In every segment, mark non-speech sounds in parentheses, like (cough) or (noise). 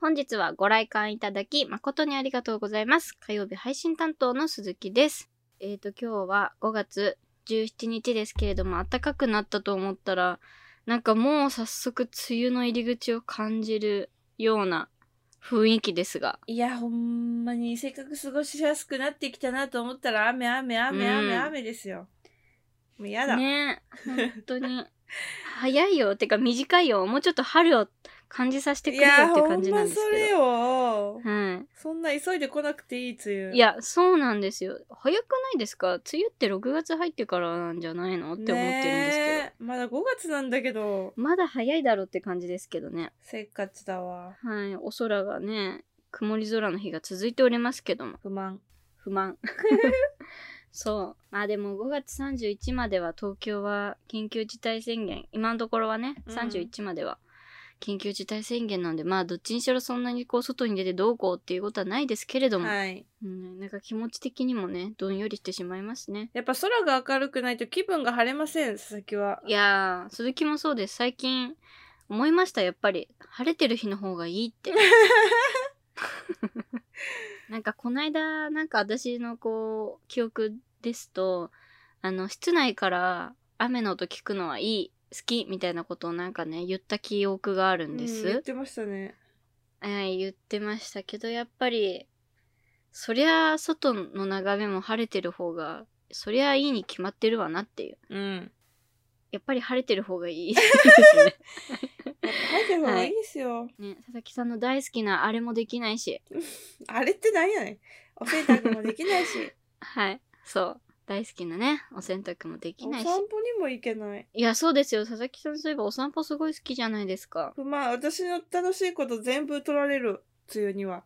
本日はご来館いただき誠にありがとうございます。火曜日配信担当の鈴木です。えーと、今日は5月17日ですけれども、暖かくなったと思ったら、なんかもう早速梅雨の入り口を感じるような雰囲気ですが。いや、ほんまに、せっかく過ごしやすくなってきたなと思ったら、雨、雨、雨、雨、うん雨ですよ。もうやだ。ねえ、本当に。(laughs) 早いよ。てか短いよ。もうちょっと春を感じさせてくれよいや、って感じなんですまそれけど。よ。はい。そんな急いで来なくていい梅雨。いや、そうなんですよ。早くないですか？梅雨って6月入ってからなんじゃないのって思ってるんですけど。まだ5月なんだけど、まだ早いだろうって感じですけどね。せっかちだわ。はい。お空がね、曇り空の日が続いておりますけども。不満。不満。(laughs) そう。まあでも5月31までは東京は緊急事態宣言。今のところはね、うん31までは緊急事態宣言なんで、まあどっちにしろそんなにこう外に出てどうこうっていうことはないですけれども、はい。うん、なんか気持ち的にもね、どんよりしてしまいますね。やっぱ空が明るくないと気分が晴れません、佐々木は。いやー、鈴木もそうです。最近思いました、やっぱり。晴れてる日の方がいいって。(laughs) なんかこないだ、なんか私のこう、記憶ですと、あの、室内から雨の音聞くのはいい、好きみたいなことをなんかね、言った記憶があるんでうん言っす。てましたね。はい、言ってましたけど、やっぱり、そりゃ、外の眺めも晴れてる方が、そりゃいいに決まってるわなっていう。うん。やっぱり晴れてる方がいいですね。晴れてる方がいいですよ。ね、佐々木さんの大好きなあれもできないし。(laughs) あれって何やねん。お洗濯もできないし、(laughs) はい。そう。大好きなね、お洗濯もできおないし。散歩にも行けない。いや、そうですよ。佐々木さんそういえばお散歩すごい好きじゃないですか。まあ、私の楽しいこと全部取られる、梅雨には。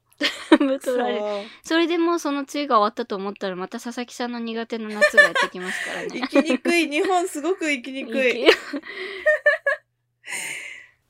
ぶ取られるそれでもうその梅雨が終わったと思ったらまた佐々木さんの苦手な夏がやってきますからね。生きにくい。日本すごく生きにくい。い。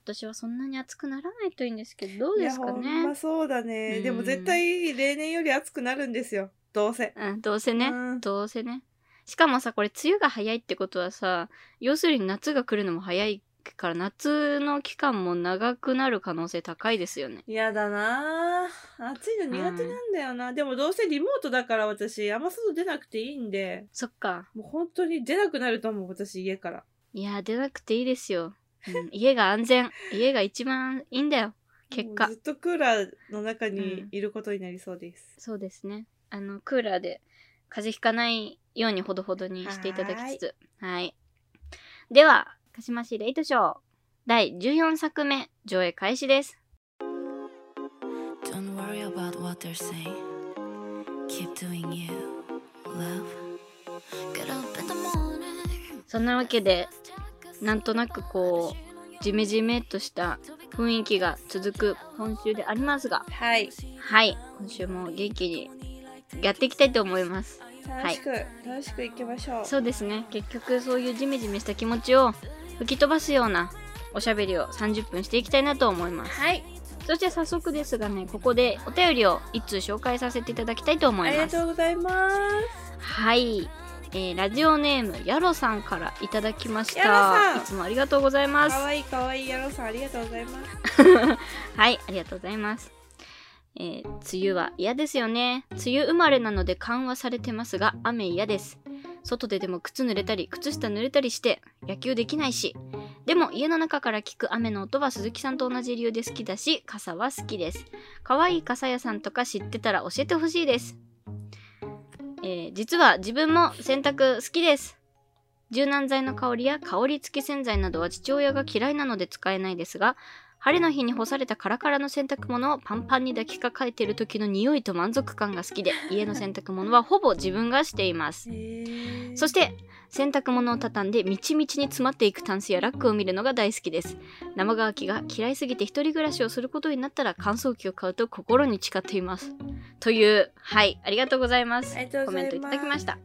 私はそんなに暑くならないといいんですけど、どうですかねま。そうだね。でもうん絶対例年より暑くなるんですよ。どうせ。うん、どうせね。うんどうせね。しかもさ、これ梅雨が早いってことはさ、要するに夏が来るのも早いから、夏の期間も長くなる可能性高いですよね。嫌だなぁ暑いの苦手なんだよな、でもどうせリモートだから私、あんま外出なくていいんで、そっか。もう本当に出なくなると思う、私家から。いや、出なくていいですよ。(laughs) うん、家が安全。家が一番いいんだよ。結果ずっとクーラーの中にいることになりそうです。そうですね。あの、クーラーで風邪ひかないようにほどほどにしていただきつつ。はい。では、鹿島市レイトショー第14作目上映開始です。Don't worry about what they're saying. Keep doing you, love. Get up in the morning. そんなわけで、なんとなくこう、ジメジメっとした雰囲気が続く今週でありますが、はい。はい、今週も元気にやっていきたいと思います。楽しく、楽しく行きましょう。そうですね、結局そういうジメジメした気持ちを吹き飛ばすようなおしゃべりを30分していきたいなと思います。はい。そして早速ですがね、ここでお便りを一通紹介させていただきたいと思ありがいます。とうございます。はい。えーラジオネームやろさんからいただきました。いつもありがとうございます。かわいいかわいいやろさん、ありがとうございます。(laughs) はい、ありがとうございます。えー梅雨は嫌ですよね。梅雨生まれなので緩和されてますが、雨嫌です。外ででも靴濡れたり、靴下濡れたりして、野球できないし。でも家の中から聞く雨の音は鈴木さんと同じ理由で好きだし、傘は好きです。可愛い傘屋さんとか知ってたら教えてほしいです。えー実は自分も洗濯好きです。柔軟剤の香りや香り付き洗剤などは父親が嫌いなので使えないですが、晴れの日に干されたカラカラの洗濯物をパンパンに抱きかかえている時の匂いと満足感が好きで、家の洗濯物はほぼ自分がしています。そして、洗濯物を畳んでみちみちに詰まっていくタンスやラックを見るのが大好きです。生乾きが嫌いすぎて一人暮らしをすることになったら乾燥機を買うと心に誓っています。という、はい、ありがとうございます。コメン。トいただきました。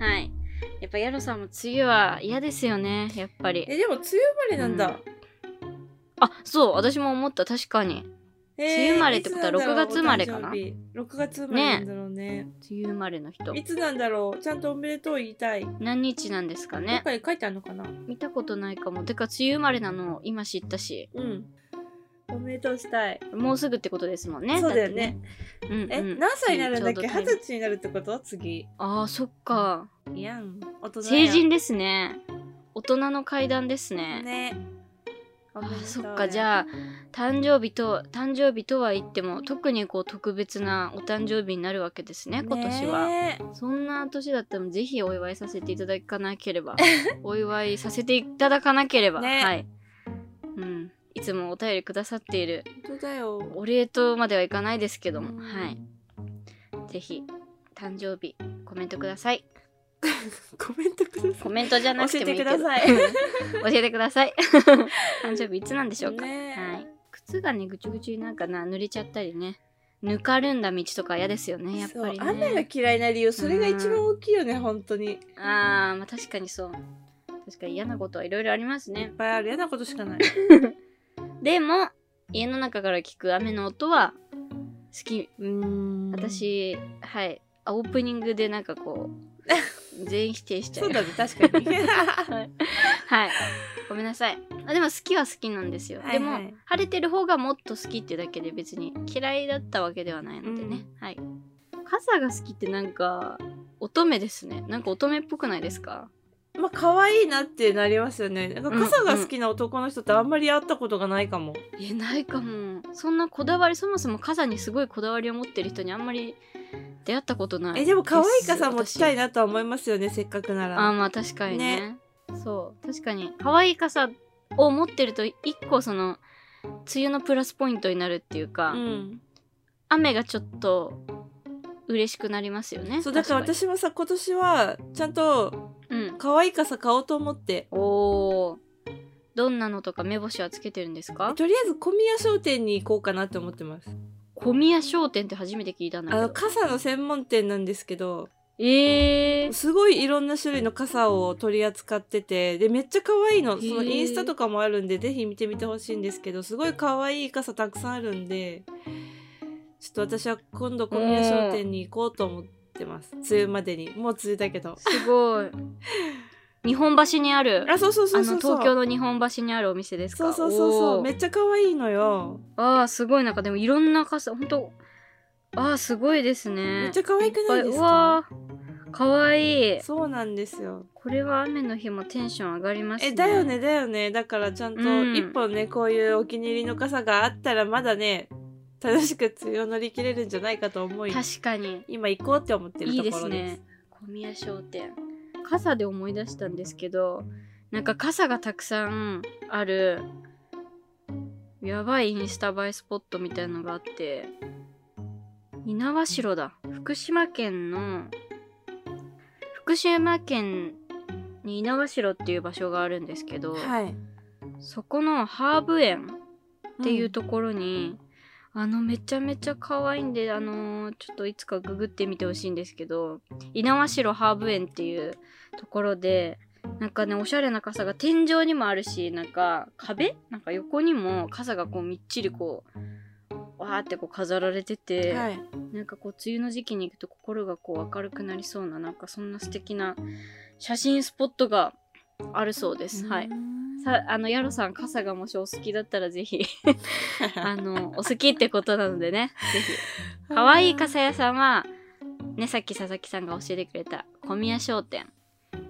はい。やっぱヤロさんも梅雨は嫌ですよね、やっぱり。え、でも梅雨生まれなんだ。あ、そう、私も思った、確かに。えー梅雨生まれってことはいつなんだろう6月生まれかな？お誕生日6月生まれなんだろうね。梅雨生まれの人。いつなんだろうちゃんとおめでとう言いたい。ど何日なんですかっねかに書いてあるのかな？見たことないかも。てか、梅雨生まれなの今知ったし。うん。おめでとうしたい。もうすぐってことですもんねそうだよね。ね。うん、え、うん何歳になるんだっけ？二十歳になるってこと？次。ああ、そっか。いやん。大人や成人ですね。大人の階段ですね。ね。そっか。じゃあ誕生日と誕生日とは言っても特にこう特別なお誕生日になるわけですね今年は、ねそんな年だったらぜひお祝いさせていただかなければ。(laughs) お祝いさせていただかなければ、ね。はい、うん、いつもお便りくださっている。本当だよ。お礼とまではいかないですけども、うんはい。ぜひ誕生日コメントください (laughs) コメントください。コメントじゃなくてもいいけど。教えてください。うん。教えてください。(laughs) 誕生日いつなんでしょうか、ねはい、靴がねぐちゅぐちなんかな濡れちゃったりね。ぬかるんだ道とか嫌ですよねやっぱりそう雨がね嫌いな理由、それが一番大きいよね、本当に。いっあーまあ確かにそう。確かに嫌なことはいろいろありますね。ぱいある。嫌なことしかない。(laughs) でも家の中から聞く雨の音は好き。うーん。私はい。あオープニングでなんかこう (laughs) 全員否定しちゃうそうだね、確かに。(laughs) はい。ごめんなさい。あでも好きは好きなんですよ。はいはいでも、晴れてる方がもっと好きってだけで別に嫌いだったわけではないのでね。はい。傘が好きってなんか、乙女ですね。なんか乙女っぽくないですか？まあ、可愛いなってなりますよね。なんか傘が好きな男の人ってあんまり会ったことがないかも。え、ないかも。そんなこだわり、そもそも傘にすごいこだわりを持ってる人にあんまり出会ったことない。え、でも可愛い傘持私ちたいなとは思いますよね、せっかくなら。あーまあ確かにねそう確かに可愛い傘を持ってると一個その梅雨のプラスポイントになるっていうか、うん。雨がちょっと嬉しくなりますよねそう、だから確私もさ、今年は、ちゃんと、可愛い傘買おうと思って。おーどんなのとか目星はつけてるんですか？とりあえず小宮商店に行こうかなって思ってます。小宮商店って初めて聞いたんだけどあの、傘の専門店なんですけど、えー、すごいいろんな種類の傘を取り扱ってて、で、めっちゃ可愛いの。へーそのインスタとかもあるんで、ぜひ見てみてほしいんですけど、すごい可愛い傘たくさんあるんで、ちょっと私は今度小宮商店に行こうと思ってます。梅雨までに。もう梅雨だけど。すごい (laughs) 日本橋にあるあ、そうそうそうそう東京の日本橋にあるお店ですか？そうそうそうそう。めっちゃ可愛いのよ。あーすごい。なんかでもいろんな傘ほんとあーすごいですね。めっちゃ可愛くないですか？かわいい。そうなんですよ。これは雨の日もテンション上がりますね。え、だよね、だよね。だからちゃんとうん。一本ね、こういうお気に入りの傘があったらまだね、楽しく梅雨を乗り切れるんじゃないかと思い、確かに。今行こうって思ってるいいでところです。すね。小宮商店傘で思い出したんですけどなんか傘がたくさんあるやばいインスタ映えスポットみたいのがあって猪苗代だ福島県の福島県に猪苗代っていう場所があるんですけど、はい。そこのハーブ園っていうと、ところに、あのめちゃめちゃ可愛いんであのーちょっといつかググってみてほしいんですけど猪苗代ハーブ園っていうところでなんかねおしゃれな傘が天井にもあるしなんか壁？なんか横にも傘がこうみっちりこうわーってこう飾られてて、はい。なんかこう梅雨の時期に行くと心がこう明るくなりそうななんかそんな素敵な写真スポットがあるそうです。はい。さあのヤロさん傘がもしお好きだったらぜひ (laughs) あのお好きってことなのでねぜひ。(laughs) 可愛い傘屋さんはねさっき佐々木さんが教えてくれた小宮商店。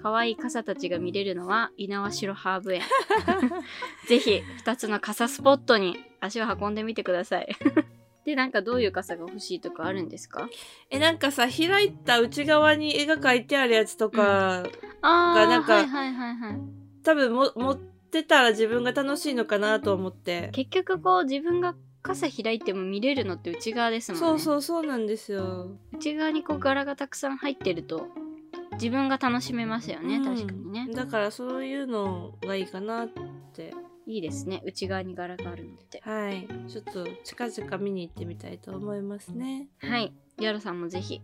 可愛い傘たちが見れるのは猪苗代ハーブ園。(laughs) ぜひ2つの傘スポットに足を運んでみてください。でなんかどういう傘が欲しいとかあるんですか？え、なんかさ、開いた内側に絵が描いてあるやつとか、がなんかはいはいはいはい。多分も持ってたら自分が楽しいのかなと思って。結局こう自分が傘開いても見れるのって内側ですもんねそうそうそうなんですよ。内側にこう柄がたくさん入ってると自分が楽しめますよね、うん確かにねだからそういうのがいいかなって。いいですね内側に柄があるのってはい。ちょっと近々見に行ってみたいと思いますね。はいヤロさんもぜひ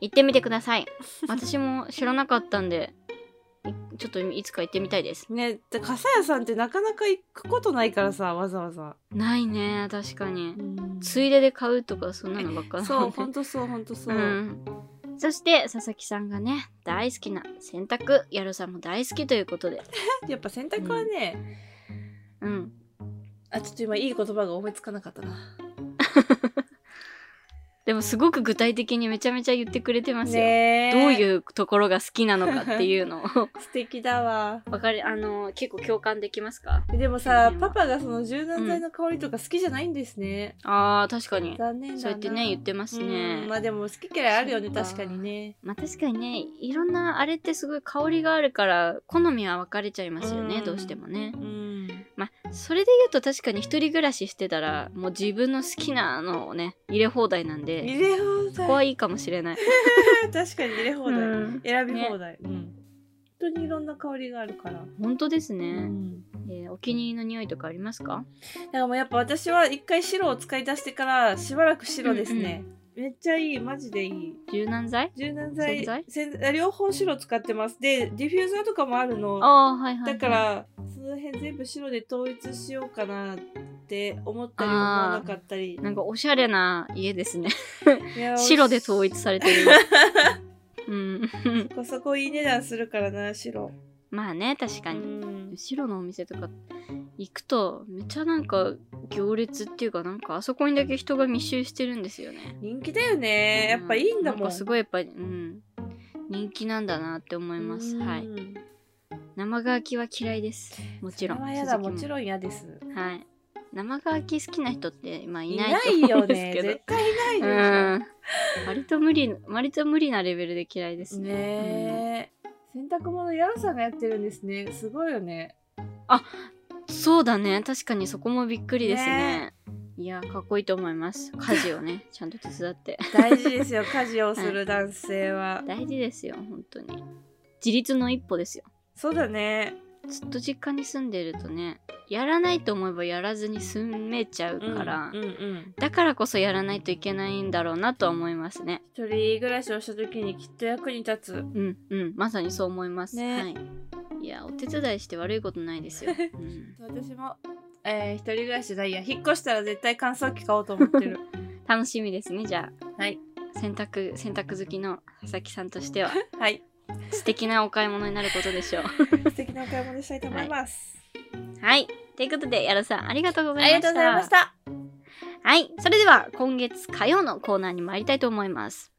行ってみてください私も知らなかったんでいちょっといつか行ってみたいです。ね、で傘屋さんってなかなか行くことないからさ、わざわざ。ないね確かに。うん。ついでで買うとかそんなのばっか。なそう、ほんとそう、ほんとそう。うん。そして佐々木さんがね大好きな洗濯ヤロさんも大好きということで。(laughs) やっぱ洗濯はね、うん。あちょっと今いい言葉が思いつかなかったな (laughs) でもすごく具体的にめちゃめちゃ言ってくれてますよ。ねうどういうところが好きなのかっていうのを。(laughs) 素敵だわ。わかりあの結構共感できますか？でもさうん。パパがその柔軟剤の香りとか好きじゃないんですね、あー確かに。残念そうやってね言ってますうねん。まあでも好き嫌いあるよね確かに。ね。まあ確かにねいろんなあれってすごい香りがあるから好みは分かれちゃいますよね、うんどうしてもね。うんまあそれで言うと確かに一人暮らししてたらもう自分の好きなのをね入れ放題なんで入れ放題。そこはいいかもしれない、(laughs) 確かに入れ放題、うん。選び放題、うん。本当にいろんな香りがあるから、本当ですうね、ん。えーお気に入りの匂いとかありますか？だからもうやっぱ私は一回白を使い出してからしばらく白ですね、めっちゃいいマジでいい。柔軟剤？柔軟剤。洗剤？洗両方白使ってます。でディフューザーとかもあるの。ああはいはい、はい、だからその辺全部白で統一しようかなって思ったり思わなかったり。なんかおしゃれな家ですね。白で統一されてる。うん。そこそこいい値段するからな白まあね確かうに、ん白のお店とか行くとめっちゃなんか行列っていうかなんかあそこにだけ人が密集してるんですよね。人気だよね。やっぱいいんだもん。なかすごいやっぱりうん人気なんだなって思います。うん。はい。生乾きは嫌いです。もちろん。も。ちろん嫌です。はい。生乾き好きな人ってまあいないと思ようんですけど。ね絶対いないでしょ。うん。割と無理割と無理なレベルで嫌いですね。ねえ、洗濯物ヤロさんがやってるんですね。すごいよね。うんそうだね。確かにそこもびっくりですね。いやかっこいいと思います。家事をね (laughs) ちゃんと手伝って。大事ですよ家事をする男性は、大事ですよ本当に。自立の一歩ですよ。そうだねずっと実家に住んでるとねやらないと思えばやらずに済めちゃうから、うんうんうん。だからこそやらないといけないんだろうなとは思いますね。一人暮らしをした時にきっと役に立つ。うんうん。まさにそう思います、ね。はい。いやお手伝いして悪いことないですよ、うん、私も、えー、一人暮らしだいや。引っ越したら絶対乾燥機買おうと思ってる。(laughs) 楽しみですねじゃはい。あ洗濯洗濯好きの佐々木さんとしては。(laughs) はい。素敵なお買い物になることでしょう (laughs) 素敵なお買い物したいと思います、はいということでやらさんありがとうございましたありがとうございましたはい。それでは、今月火曜のコーナーに参りたいと思います。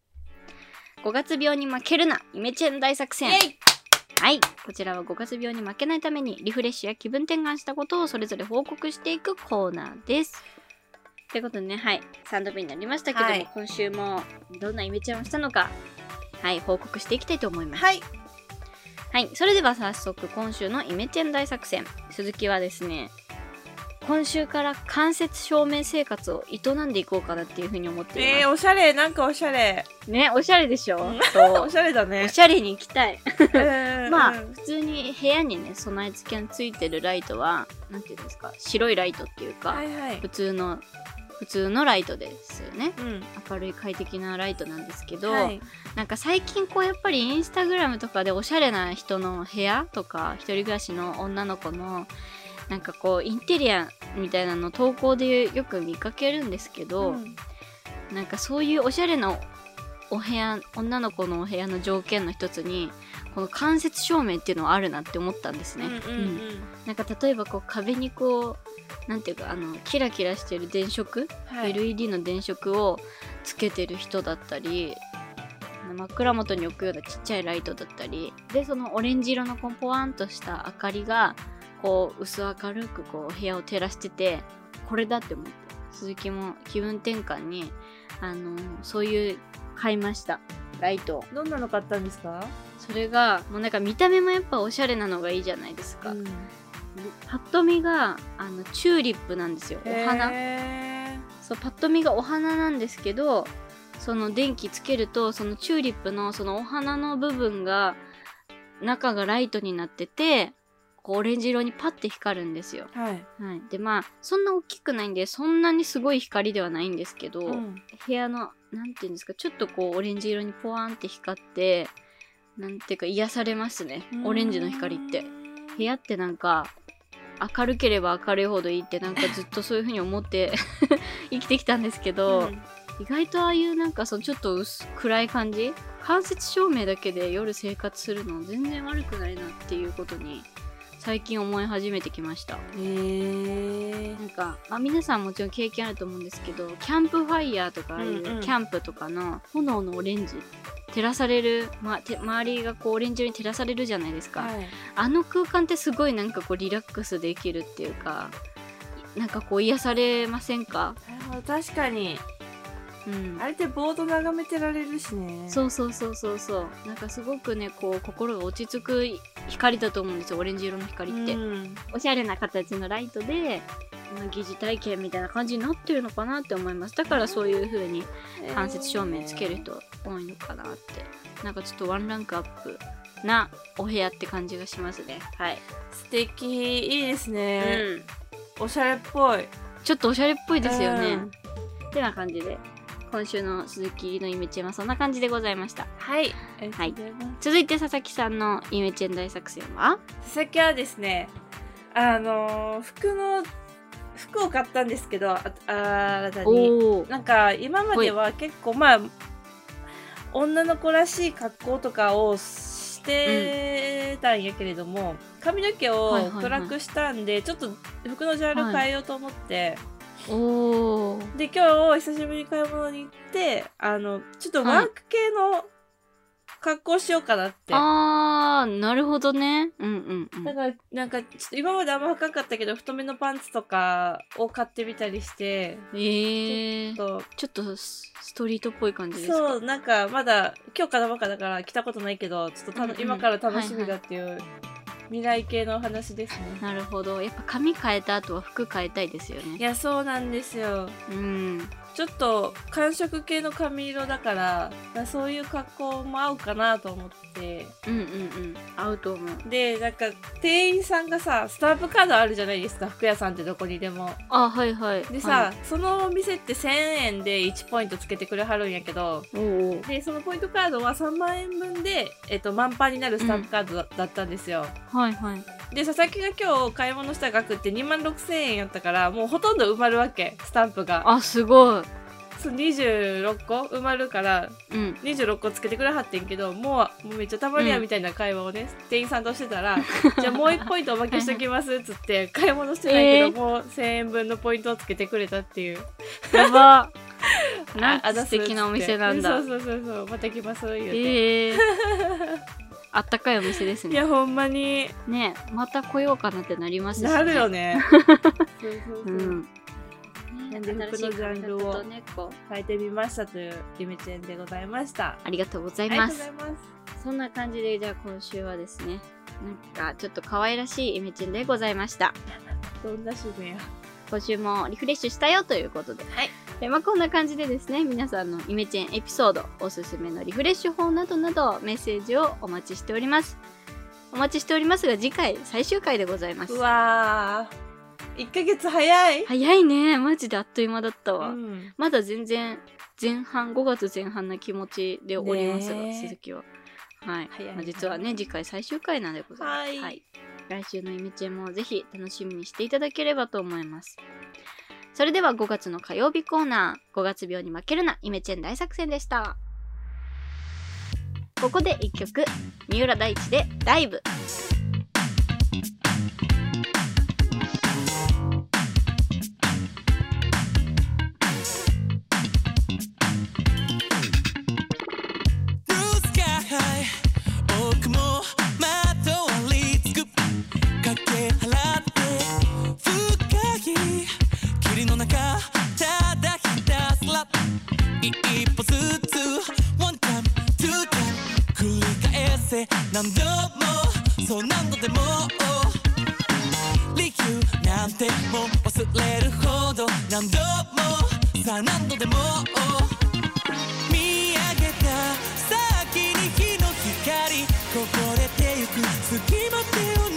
5月病に負けるな、イメチェン大作戦。はい。こちらは5月病に負けないために、リフレッシュや気分転換したことをそれぞれ報告していくコーナーです。ということでね、はい。3度目になりましたけども、はい今週もどんなイメチェンをしたのか、はい、報告していきたいと思います。はいはい、それでは早速今週のイメチェン大作戦。鈴木はですね今週から間接照明生活を営んでいこうかなっていうふうに思っていえー、まおしゃれなんかおしゃれ。す、ねおしゃれでしょ？おしゃれだね。おしゃれに行きたい。うん。(laughs) まあうん普通に部屋にね備え付けについてるライトはなんていうんですか白いライトっていうか、はいはい。普通の普通のライトですよね。うん。明るい快適なライトなんですけど、はい。なんか最近こうやっぱりインスタグラムとかでおしゃれな人の部屋とか一人暮らしの女の子のなんかこうインテリアみたいなの投稿でよく見かけるんですけど、うん。なんかそういうおしゃれなお部屋女の子のお部屋の条件の一つにこの間接照明っていうのはあるなって思ったんですね。なんか例えばこう壁にこうなんていうかあのキラキラしてる電飾はい LED の電飾をつけてる人だったり枕元に置くようなちっちゃいライトだったりでそのオレンジ色のこうポワンとした明かりがこう薄明るくこう部屋を照らしててこれだって思って鈴木も気分転換にあのそういう買いましたライト。をどんなの買ったんですか？それがもうなんか見た目もやっぱおしゃれなのがいいじゃないですか、うん。パッと見があのチューリップなんですよお花。へそうパッと見がお花なんですけどその電気つけるとそのチューリップのそのお花の部分が中がライトになっててこうオレンジ色にパッて光るんですよ。ーはい。はい、でまあそんな大きくないんでそんなにすごい光ではないんですけど、うん。部屋のなんていうんですかちょっとこうオレンジ色にポワンって光ってなんていうか癒されますね。オレンジの光って。部屋ってなんか明るければ明るいほどいいってなんかずっとそういう風に思って (laughs) 生きてきたんですけど、うん。意外とああいうなんかそのちょっと薄暗い感じ間接照明だけで夜生活するの全然悪くないなっていうことに最近思い始めてきました。へえなんか、まあ、皆さんもちろん経験あると思うんですけどキャンプファイヤーとかあううんうん。キャンプとかの炎のオレンジ照らされる、ま、て周りがこうオレンジ色に照らされるじゃないですか、はい。あの空間ってすごいなんかこうリラックスできるっていうかなんかこう癒されませんか？確かにうん。あれってボード眺めてられるしね。そうそうそうそうそう。なんかすごくねこう心が落ち着く光だと思うんですよオレンジ色の光って、うん。おしゃれな形のライトで、まあ、疑似体験みたいな感じになってるのかなって思います。だからそういう風に間接照明つける人多いのかなって。なんかちょっとワンランクアップなお部屋って感じがしますね。はい、素敵。いいですね、うん。おしゃれっぽい。ちょっとおしゃれっぽいですよね。うん。てな感じで今週の鈴木のイメチェンはそんな感じでございました。はい。ありがとうござい続いて佐々木さんのイメチェン大作戦は？佐々木はですねあのー服の服を買ったんですけどあ新たに。なんか今までは結構まあ女の子らしい格好とかをしてたんやけれども、髪の毛をはいはいはい。暗くしたんで、ちょっと服のジャンル変えようと思って、おおで今日久しぶりに買い物に行ってあのちょっとワーク系の格好しようかなって、あーなるほどね。うんうんうん。だからなんかちょっと今まであんま深かったけど太めのパンツとかを買ってみたりしてえー、と。ちょっとスストリートっぽい感じですか？そうなんかまだ今日からばっかだから着たことないけどちょっとたの、うんうん。今から楽しみだっていう、未来系のお話ですね。なるほど。やっぱ髪変えた後は服変えたいですよね。いやそうなんですよ。うんちょっと寒色系の髪色だからだそういう格好も合うかなと思って。うんうんうん。合うと思う。でなんか店員さんがさスタンプカードあるじゃないですか服屋さんってどこにでも。あはいはい。でさ、はい。そのお店って1000円で1ポイントつけてくれはるんやけどでそのポイントカードは3万円分で、えっと、満帆になるスタンプカードだ,、だったんですよ。はいはいで佐々木が今日買い物した額って2万6000円やったからもうほとんど埋まるわけスタンプが。あすごい。そう26個埋まるからうん。26個つけてくれはってんけどもうもうめっちゃたまりやみたいな会話をね、店員さんとしてたら (laughs) じゃあもう1ポイントおまけしときますっつって買い物してないけど、(laughs) えー。もう1000円分のポイントをつけてくれたっていう。やば。な (laughs) んあて素敵なお店なんだそうそうそうそうまた来ます言うて、ええー、あったかいお店ですね。いやほんまに。ねまた来ようかなってなりますし、ね、なるよね。(laughs) そうそうそう、うん。なんで服のジャンルを変えてみましたというイメチェンでございました。ありがとうございます。とうございます。そんな感じでじゃあ今週はですねなんかちょっと可愛らしいイメチェンでございました。(laughs) どんな趣味や。今週もリフレッシュしたよということで、はいでまあ、こんな感じでですね皆さんのイメチェンエピソードおすすめのリフレッシュ法などなどメッセージをお待ちしております。お待ちしておりますが次回最終回でございます。うわー。1ヶ月早い、早いね。マジであっという間だったわ、うん。まだ全然前半5月前半な気持ちでおりますが、鈴木は。はい、まあ、実はね次回最終回なんでございます、はい。来週のイメチェンもぜひ楽しみにしていただければと思いますそれでは5月の火曜日コーナー5月病に負けるなイメチェン大作戦でした。ここで1曲三浦大知で「ライブ」さあ何度でも見上げた先に日の光こぼれてゆく隙間手を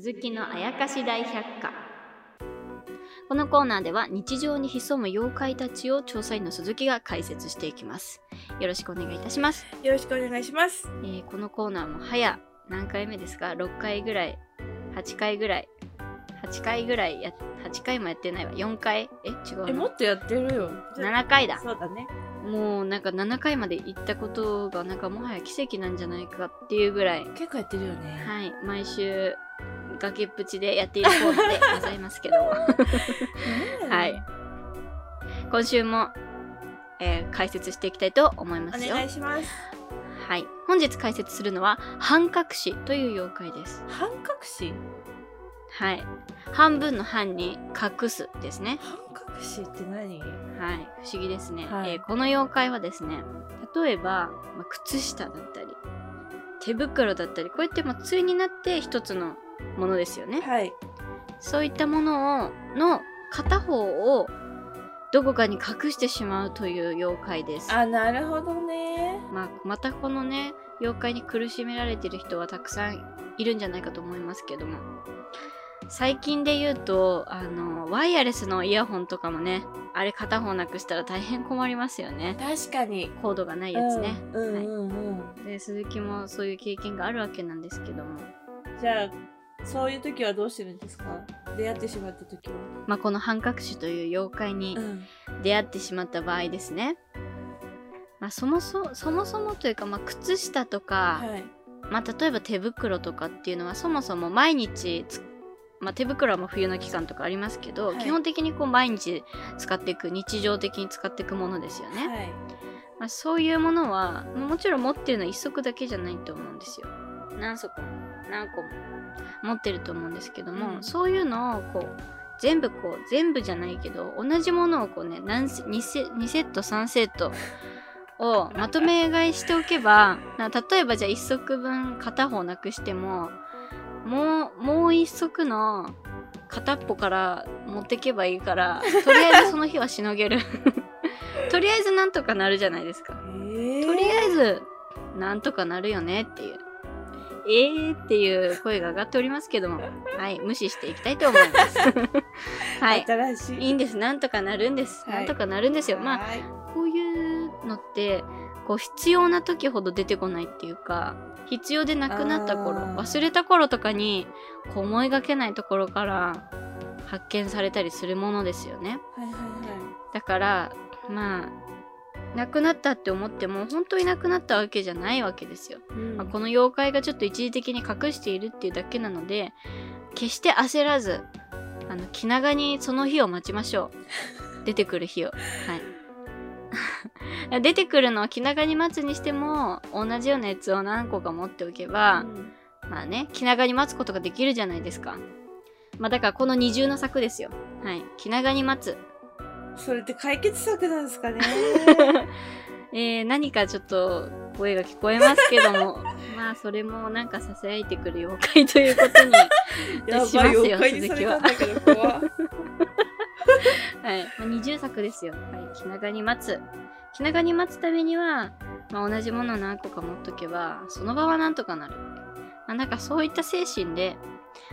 鈴鈴木のあやかし大百科。このコーナーでは日常に潜む妖怪たちを調査員の鈴木が解説していきます。よろしくお願いいたします、よろしくお願いします。えーこのコーナーも早何回目ですか？6回ぐらい8回ぐらい8回ぐらいや8回もやってないわ。4回？え違うな。えもっとやってるよ。7回だ。そうだねもうなんか7回まで行ったことがなんかもはや奇跡なんじゃないかっていうぐらい。結構やってるよね。はい。毎週崖っぷちでやっているコーナーでございますけども。(laughs) (laughs) はい。今週も、えー解説していきたいと思いまおすよ。願いします。はい。本日解説するのは半隠しという妖怪です。半隠し？はい。半分の半に隠すですね。半隠しって何？はい不思議ですね、はい。えーこの妖怪はですね例えば、まあ靴下だったり手袋だったりこうやってまあ対になって一つのものですよね。はい。そういったものをの片方をどこかに隠してしまうという妖怪です。あなるほどね。まあ、またこのね妖怪に苦しめられてる人はたくさんいるんじゃないかと思いますけども最近で言うとあのワイヤレスのイヤホンとかもねあれ片方なくしたら大変困りますよね。確かに。コードがないやつね、うんうんはいうん。うんで鈴木もそういう経験があるわけなんですけども。じゃあそういう時はどうしてるんですか？出会ってしまった時は。まあこの半隠しという妖怪にん。出会ってしまった場合ですね。まあ、そもそそもそもというか、まあ、靴下とか、はい。まあ、例えば手袋とかっていうのはそもそも毎日つまあ、手袋はもう冬の期間とかありますけど、はい。基本的にこう毎日使っていく日常的に使っていくものですよね、はい。まあ、そういうものはまあもちろん持ってるのは一足だけじゃないと思うんですよ。何足も何個も持ってると思うんですけども、うん。そういうのをこう全部こう全部じゃないけど同じものをこうね何セ 2, セ2セット3セットをまとめ買いしておけばな例えばじゃあ1足分片方なくしてももうもう1足の片っぽから持ってけばいいからとりあえずその日はしのげる。(laughs) とりあえずなんとかなるじゃないですか。え。ー、とりあえずなんとかなるよねっていう。えーっていう声が上がっておりますけどもはい無視していきたいと思います。(laughs) はい。新しい。いいんです。なんとかなるんです、はい。なんとかなるんですよ。まあはい。こういうのってこう必要な時ほど出てこないっていうか必要でなくなった頃忘れた頃とかにこう思いがけないところから発見されたりするものですよね。はいはいはだからまあなくなったって思っても本当になくなったわけじゃないわけですよ、い、うん。まあ、この妖怪がちょっと一時的に隠しているっていうだけなので決して焦らずあの気長にその日を待ちましょう。(laughs) 出てくる日を。はい出てくるのを気長に待つにしても同じようなやつを何個か持っておけば、うん。まあね気長に待つことができるじゃないですか。まあだからこの二重の策ですよ。はい。気長に待つ。それって解決策なんですかね。(laughs) えー、何かちょっと声が聞こえますけども。(laughs) まあそれもなんか囁いてくる妖怪ということに (laughs) やしますよばい妖はい、まあ、二重作ですよ。はい、気長に待つ。気長に待つためには、まあ、同じものを何個か持っとけば、その場はなんとかなる。まあ、なんかそういった精神で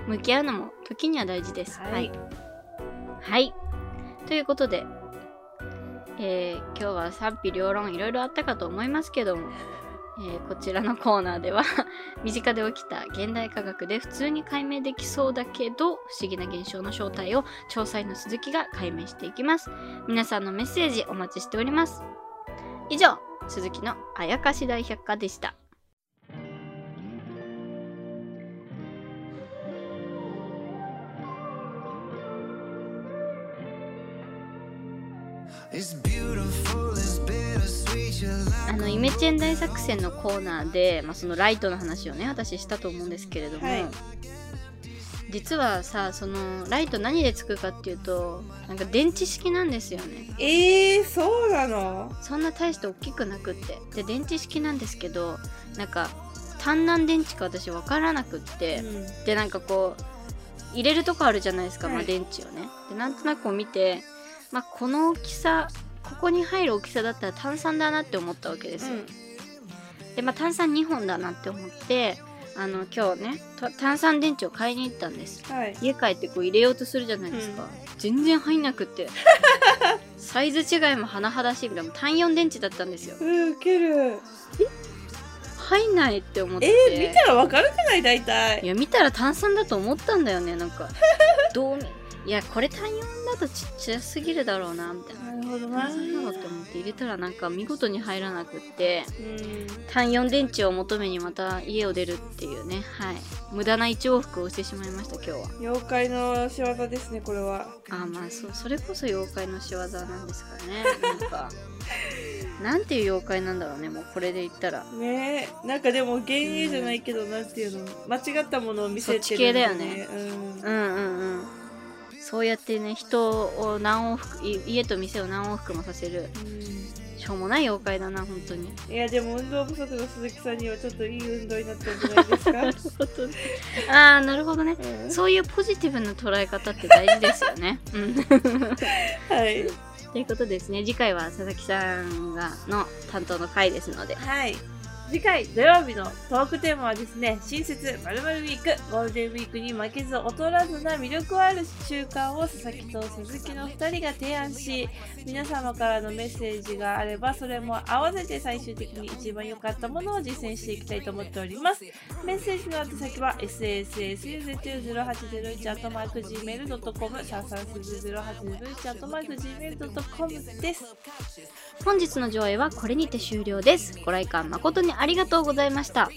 向き合うのも時には大事です。はいはい。はいということで、えー今日は賛否両論いろいろあったかと思いますけども、えーこちらのコーナーでは (laughs) 身近で起きた現代科学で普通に解明できそうだけど不思議な現象の正体を調査員の鈴木が解明していきます。皆さんのメッセージお待ちしております。以上鈴木のあやかし大百科でした。It's beautiful, あのイメチェン大作戦のコーナーで、まあ、そのライトの話をね私したと思うんですけれども、はい。実はさそのライト何でつくかっていうとなんか電池式なんですよね。えー、そうなの？そんな大して大きくなくって。で電池式なんですけどなんか単何電池か私分からなくって、うん。でなんかこう入れるとこあるじゃないですか、はい。まあ、電池をね。でなんとなくこう見て、まあ、この大きさここに入る大きさだったら炭酸だなって思ったわけですよ、で、まあ、炭酸2本だなって思って、あの今日ねと炭酸電池を買いに行ったんです。はい。家帰ってこう入れようとするじゃないですか、全然入んなくって。(laughs) サイズ違いも甚だしいぐらいもう単4電池だったんですよ。うんウケる。入んないって思って。えー、見たらわかるくない？大体。いや見たら炭酸だと思ったんだよねなんか。(laughs) どう見いやこれ単4だとちっちゃすぎるだろうなみたいな。なるほど炭酸だろうって思って入れたらなんか見事に入らなくってうん。単4電池を求めにまた家を出るっていうね。はい。無駄な1往復をしてしまいました今日は。妖怪の仕業ですねこれは。あーまあそう。それこそ妖怪の仕業なんですかねなんか。(laughs) なんていう妖怪なんだろうねもうこれで言ったら。ね。えなんかでも幻影じゃないけど、なんていうの間違ったものを見せてるそっち系だよね。うん。うんうんうんそうやってね人を何往復い家と店を何往復もさせる。しょうもない妖怪だな本当に。いやでも運動不足の鈴木さんにはちょっといい運動になったんじゃないですか？(laughs) ああなるほどね。うん。そういうポジティブな捉え方って大事ですよね。うん。はい。ということですね。次回は佐々木さんがの担当の回ですので。はい次回土曜日のトークテーマはですね新設まるウィークゴールデンウィークに負けず劣らずな魅力ある習慣を佐々木と鈴木の2人が提案し皆様からのメッセージがあればそれも合わせて最終的に一番良かったものを実践していきたいと思っております。メッセージの宛先は sassu0801-gmail.com シャーサンス 0801-gmail.com です。本日の上映はこれにて終了です。ご来館誠にありがとうございました。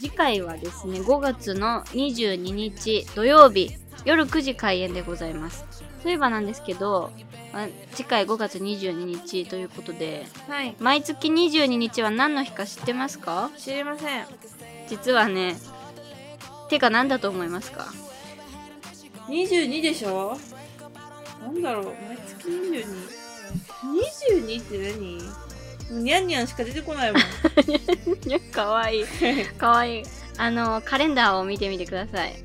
次回はですね5月の22日土曜日夜9時開演でございます。そういえばなんですけどあ次回5月22日ということではい。毎月22日は何の日か知ってますか？知りません。実はねてか何だと思いますか？22でしょ？なんだろう。毎月 22?22 って何？もうニャンニャンしか出てこないもん。(laughs) かわい。いかわい。いあのカレンダーを見てみてください。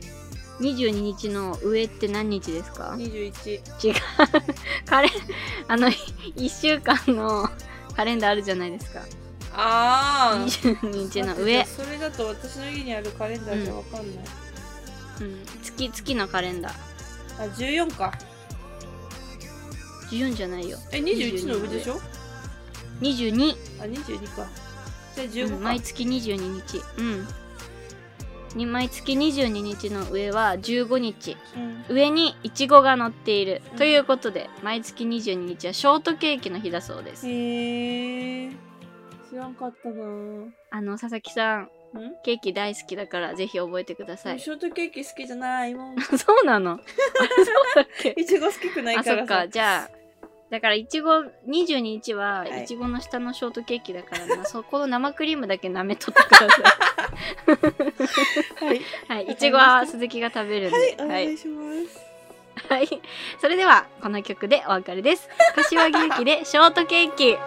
22日の上って何日ですか？21。違う。(laughs) カレンあの1週間のカレンダーあるじゃないですか。ああ。22日の上。それだと私の家にあるカレンダーじゃわかんない。うん、月月のカレンダー。あ、14か。14じゃないよ。え、21の上でしょ？22、あ、22か。じゃあう15ん、か。毎月22日うんに毎月22日の上は15日うん。上にいちごが乗っている、うんということで毎月22日はショートケーキの日だそうですへえ。知らんかったなぁ。あの佐々木さんん？ケーキ大好きだからぜひ覚えてくださいショートケーキ好きじゃないもん。(laughs) そうなの？(laughs) あそうだっけ？いちご好きくないあそっからさ。かじゃあだからいちご22日ははい。いちごの下のショートケーキだからな、そこの生クリームだけ舐めとってくださはい。いはい。いちごは鈴木が食べるんで。はい、おはい、願いします。はい、それではこの曲でお別れです。柏木由紀でショートケーキ